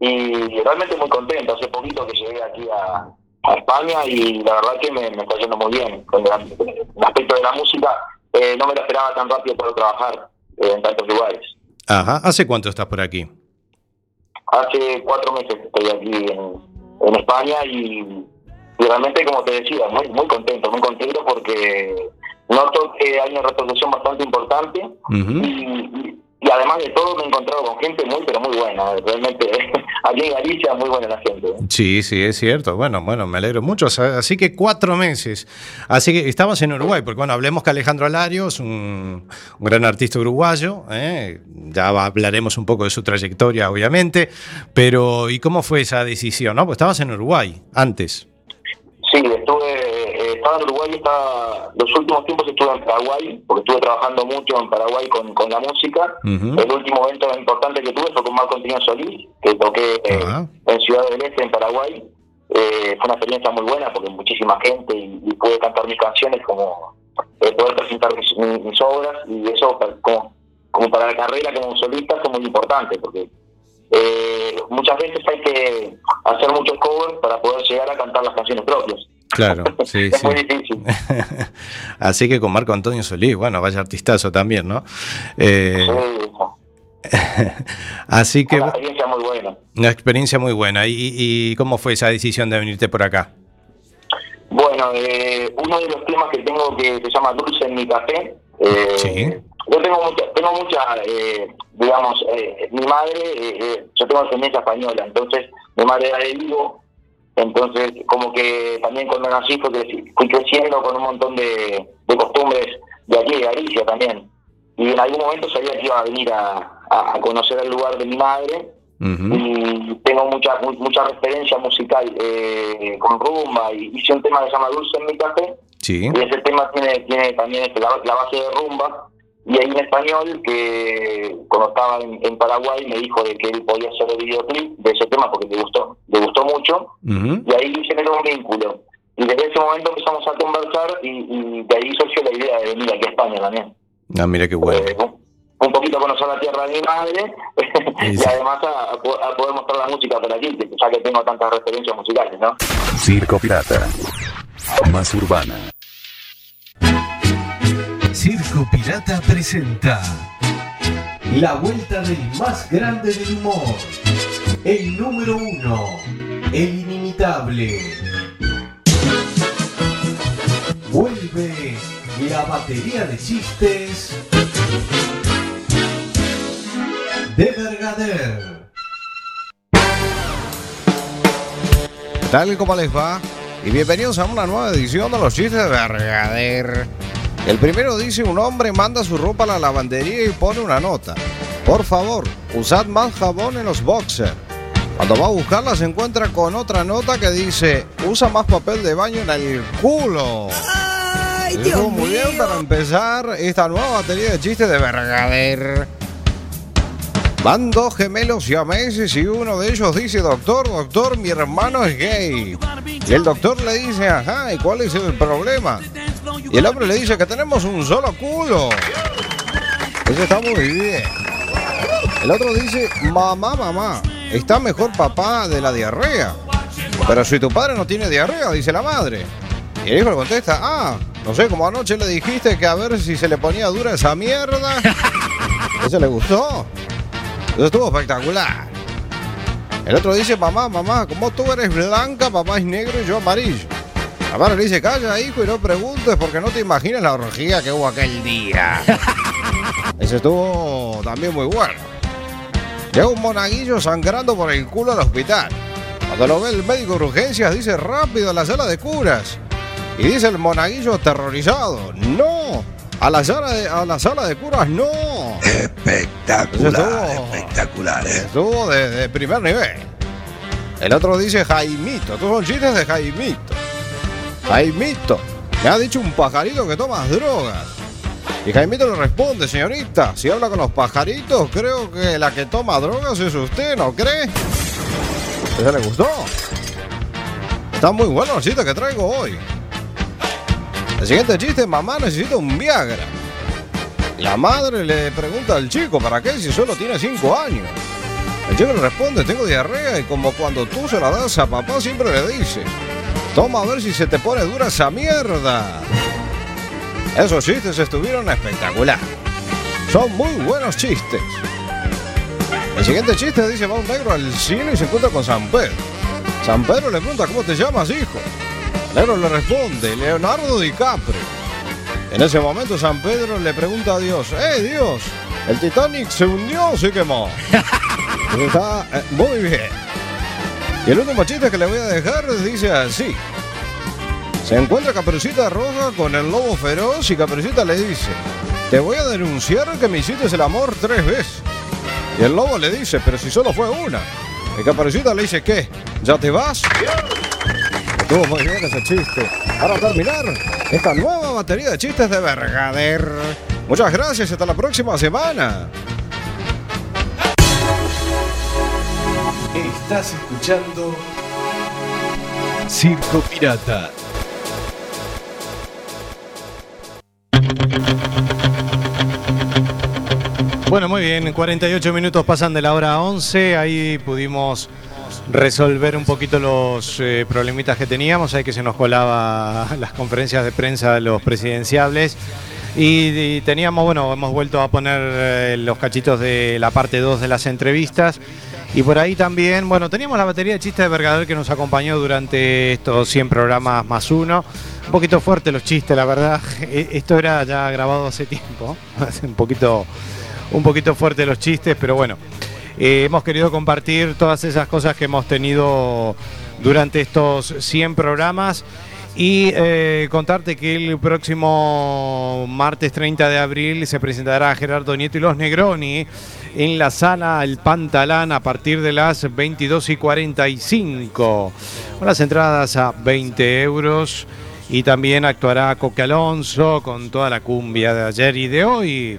Y realmente muy contento. Hace poquito que llegué aquí a, a España y la verdad que me, me está yendo muy bien. Con el, el aspecto de la música, eh, no me lo esperaba tan rápido poder trabajar eh, en tantos lugares. Ajá. ¿Hace cuánto estás por aquí? Hace cuatro meses que estoy aquí en, en España y, y realmente, como te decía, muy, muy contento, muy contento porque noto que hay una repercusión bastante importante y, y además de todo me he encontrado con gente muy, pero muy buena. Realmente, aquí en Galicia, muy buena la gente. Sí, sí, es cierto. Bueno, bueno, me alegro mucho. Así que cuatro meses. Así que estamos en Uruguay, porque bueno, hablemos que Alejandro Alario es un, un gran artista uruguayo. ¿eh? Ya hablaremos un poco de su trayectoria, obviamente. Pero, ¿y cómo fue esa decisión? No, pues estabas en Uruguay antes. Sí, estuve, en Uruguay, estaba, los últimos tiempos estuve en Paraguay, porque estuve trabajando mucho en Paraguay con, con la música. El último evento importante que tuve fue con Marco Antonio Solís, que toqué eh, en Ciudad del Este, en Paraguay. Eh, fue una experiencia muy buena porque muchísima gente y, y pude cantar mis canciones como eh, poder presentar mis, mis- mis obras y eso como, como para la carrera como solista fue muy importante porque eh, muchas veces hay que hacer muchos covers para poder llegar a cantar las canciones propias. Claro, sí, Es sí. muy difícil. Así que con Marco Antonio Solís, bueno, vaya artistazo también, ¿no? Eh, así que Una experiencia muy buena. una experiencia muy buena. ¿Y, y cómo fue esa decisión de venirte por acá? Bueno, eh, uno de los temas que tengo que se llama Dulce en mi café. eh, Yo tengo mucha, tengo mucha eh, digamos, eh, mi madre, eh, eh, yo tengo ascendencia española, entonces mi madre era de Vigo, entonces como que también cuando nací fui creciendo con un montón de, de costumbres de aquí, de Galicia también. Y en algún momento sabía que iba a venir a, conocer el lugar de mi madre. Y tengo mucha mu- mucha referencia musical eh, con rumba. Y hice un tema que se llama Dulce en mi café. Sí. y ese tema tiene tiene también este, la, la base de rumba y hay un español que cuando estaba en, en Paraguay me dijo de que él podía hacer el videoclip de ese tema porque le gustó le gustó mucho y ahí generó un vínculo y desde ese momento empezamos a conversar y, y de ahí surgió la idea de venir aquí a España también Ah, mira qué bueno. un poquito a conocer la tierra de mi madre y además a, a po- a poder mostrar la música por aquí, ya que tengo tantas referencias musicales, ¿no? Circo Pirata. Más urbana. Circo Pirata presenta La vuelta del más grande del humor. El número uno. El inimitable. Vuelve la batería de chistes de Bergader. Tal como les va, y bienvenidos a una nueva edición de los chistes de Bergader. El primero dice, un hombre manda su ropa a la lavandería y pone una nota. Por favor, usad más jabón en los boxers. Cuando va a buscarla se encuentra con otra nota que dice, usa más papel de baño en el culo. Estuvo muy bien para empezar esta nueva batería de chistes de Bergader. Van dos gemelos siameses y uno de ellos dice, doctor, doctor, mi hermano es gay. Y el doctor le dice, ajá, ¿y cuál es el problema? Y el hombre le dice que tenemos un solo culo. Eso está muy bien. El otro dice, mamá, mamá, está mejor papá de la diarrea. Pero si tu padre no tiene diarrea, dice la madre. Y el hijo le contesta, ah, no sé, como anoche le dijiste que a ver si se le ponía dura esa mierda. Eso le gustó. Eso estuvo espectacular. El otro dice, mamá, mamá, como tú eres blanca, papá es negro y yo amarillo. La madre le dice, calla, hijo, y no preguntes porque no te imaginas la orgía que hubo aquel día. Ese estuvo también muy bueno. Llega un monaguillo sangrando por el culo al hospital. Cuando lo ve el médico de urgencias, dice rápido a la sala de curas. Y dice el monaguillo aterrorizado, no, a la sala de, a la sala de curas no. Espectacular, Estuvo- espectacular, ¿eh? Estuvo de, de primer nivel. El otro dice Jaimito. Estos son chistes de Jaimito. Jaimito. Me ha dicho un pajarito que tomas drogas. Y Jaimito le responde, señorita, si habla con los pajaritos, creo que la que toma drogas es usted, ¿no cree? ¿Eso le gustó? Está muy bueno el chiste que traigo hoy. El siguiente chiste, mamá necesita un Viagra. La madre le pregunta al chico, ¿para qué si solo tiene 5 años? El chico le responde, tengo diarrea y como cuando tú se la das a papá siempre le dice, toma a ver si se te pone dura esa mierda. Esos chistes estuvieron espectacular. Son muy buenos chistes. El siguiente chiste dice, va un negro al cine y se encuentra con San Pedro. San Pedro le pregunta, ¿cómo te llamas, hijo? El negro le responde, Leonardo DiCaprio. En ese momento San Pedro le pregunta a Dios, ¡Eh, Dios! ¿El Titanic se hundió o se quemó? Está eh, muy bien. Y el último chiste que le voy a dejar dice así. Se encuentra Caperucita Roja con el lobo feroz y Caperucita le dice, te voy a denunciar que me hiciste el amor tres veces. Y el lobo le dice, pero si solo fue una. Y Caperucita le dice, ¿qué? ¿Ya te vas? Estuvo muy bien ese chiste. Para terminar, esta nueva batería de chistes de Vergader. Muchas gracias, hasta la próxima semana. Estás escuchando Circo Pirata. Bueno, muy bien, 48 minutos pasan de la hora 11, ahí pudimos resolver un poquito los eh, problemitas que teníamos, ahí que se nos colaba las conferencias de prensa de los presidenciables. Y, teníamos, bueno, hemos vuelto a poner eh, los cachitos de la parte 2 de las entrevistas. Y por ahí también, bueno, teníamos la batería de chistes de Vergador que nos acompañó durante estos 100 programas más uno. Un poquito fuerte los chistes, la verdad. E- Esto era ya grabado hace tiempo. Hace un poquito, un poquito fuerte los chistes, pero bueno. Eh, hemos querido compartir todas esas cosas que hemos tenido durante estos 100 programas y eh, contarte que el próximo martes 30 de abril se presentará Gerardo Nieto y los Negroni en la sala El Pantalán a partir de las 22 y 45. Con las entradas a 20 euros. Y también actuará Coque Alonso con toda la cumbia de ayer y de hoy.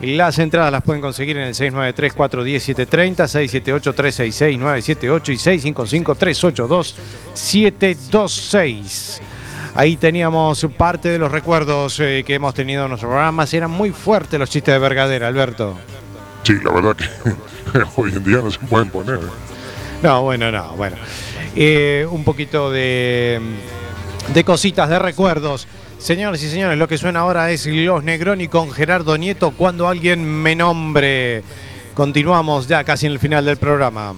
Las entradas las pueden conseguir en el 693-410-730, 678-366-978 y 655-382-726. Ahí teníamos parte de los recuerdos eh, que hemos tenido en nuestros programas. Eran muy fuertes los chistes de Vergadera, Alberto. Sí, la verdad que hoy en día no se pueden poner. ¿eh? No, bueno, no, bueno. Eh, un poquito de, de cositas, de recuerdos. Señores y señores, lo que suena ahora es Los Negroni con Gerardo Nieto cuando alguien me nombre. Continuamos ya casi en el final del programa.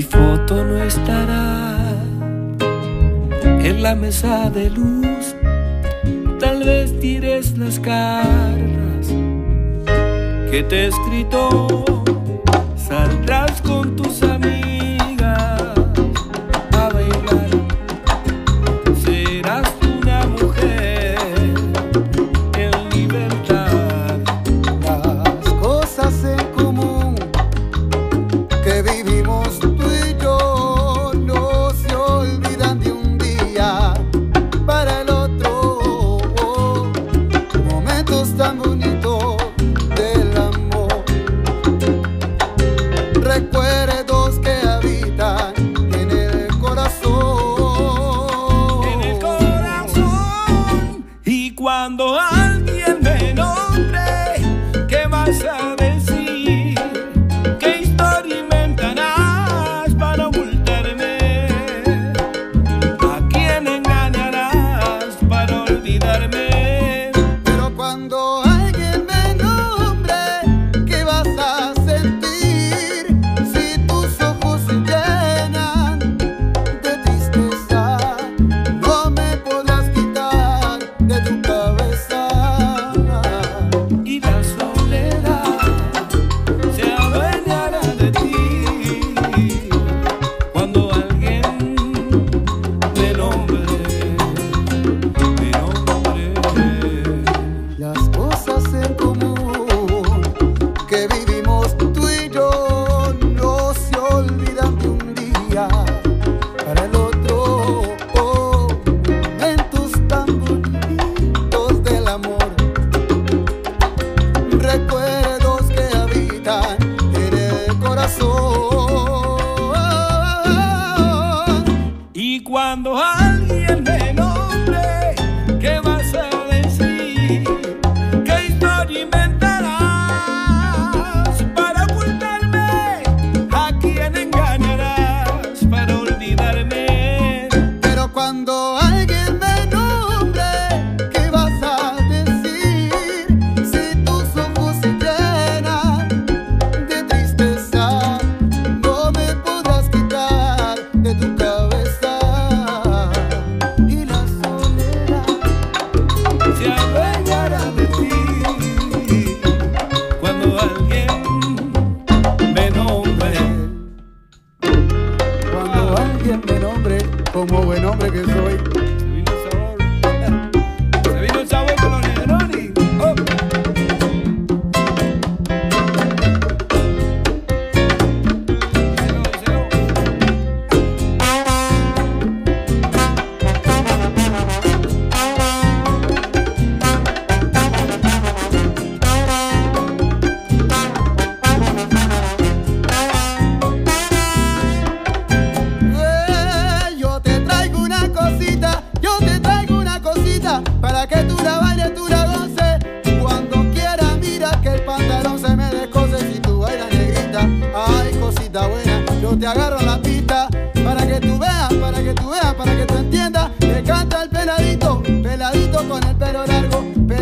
Mi foto no estará en la mesa de luz. Tal vez tires las cartas que te he escrito. Saldrás con tus amigas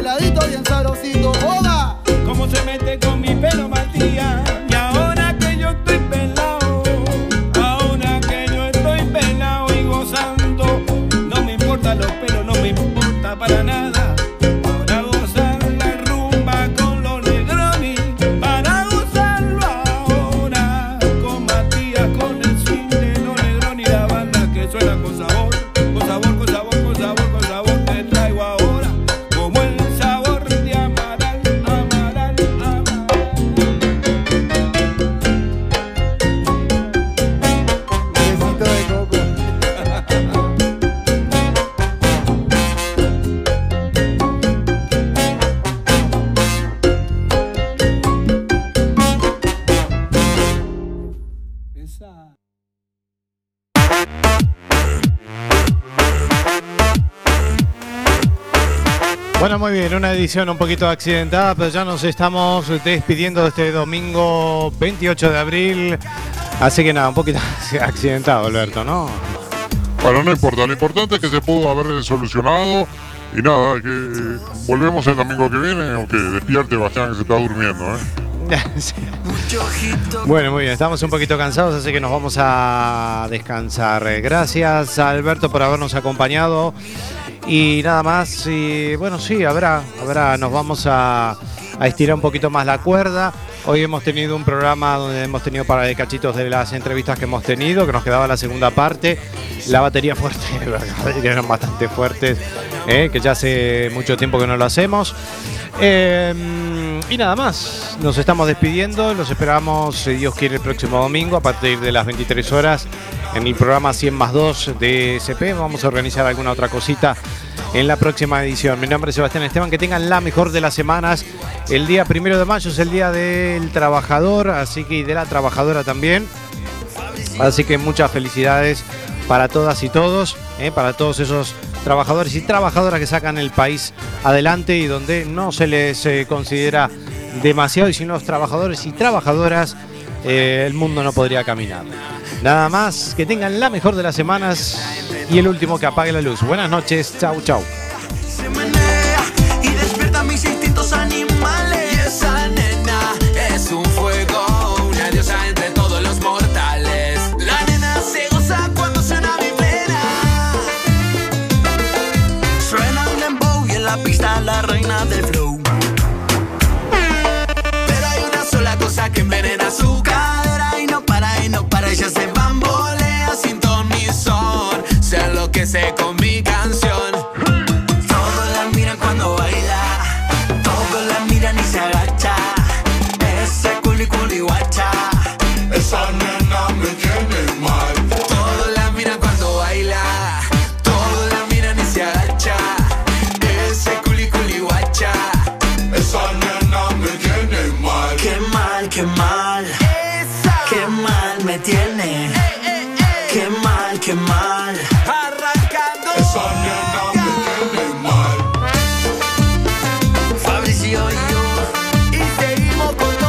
largo, edición un poquito accidentada, pero ya nos estamos despidiendo de este domingo 28 de abril. Así que nada, un poquito accidentado, Alberto, ¿no? Bueno, no importa, lo importante es que se pudo haber solucionado. Y nada, que eh, volvemos el domingo que viene, aunque despierte Bastián que se está durmiendo, ¿eh? Sí. Bueno, muy bien, estamos un poquito cansados, así que nos vamos a descansar. Gracias, Alberto, por habernos acompañado. Y nada más, y bueno, sí, habrá, habrá, nos vamos a, a estirar un poquito más la cuerda. Hoy hemos tenido un programa donde hemos tenido para de cachitos de las entrevistas que hemos tenido, que nos quedaba la segunda parte. La batería fuerte, que eran bastante fuertes, eh, que ya hace mucho tiempo que no lo hacemos. Eh, y nada más, nos estamos despidiendo, los esperamos, si Dios quiere, el próximo domingo a partir de las 23 horas en el programa 100 más 2 de SP. Vamos a organizar alguna otra cosita en la próxima edición. Mi nombre es Sebastián Esteban, que tengan la mejor de las semanas. El día primero de mayo es el día del trabajador, así que y de la trabajadora también. Así que muchas felicidades para todas y todos, eh, para todos esos trabajadores y trabajadoras que sacan el país adelante y donde no se les eh, considera demasiado y sin los trabajadores y trabajadoras eh, el mundo no podría caminar. Nada más, que tengan la mejor de las semanas y el último que apague la luz. Buenas noches, chau chau. La cuando suena y en la pista la reina del flow. Con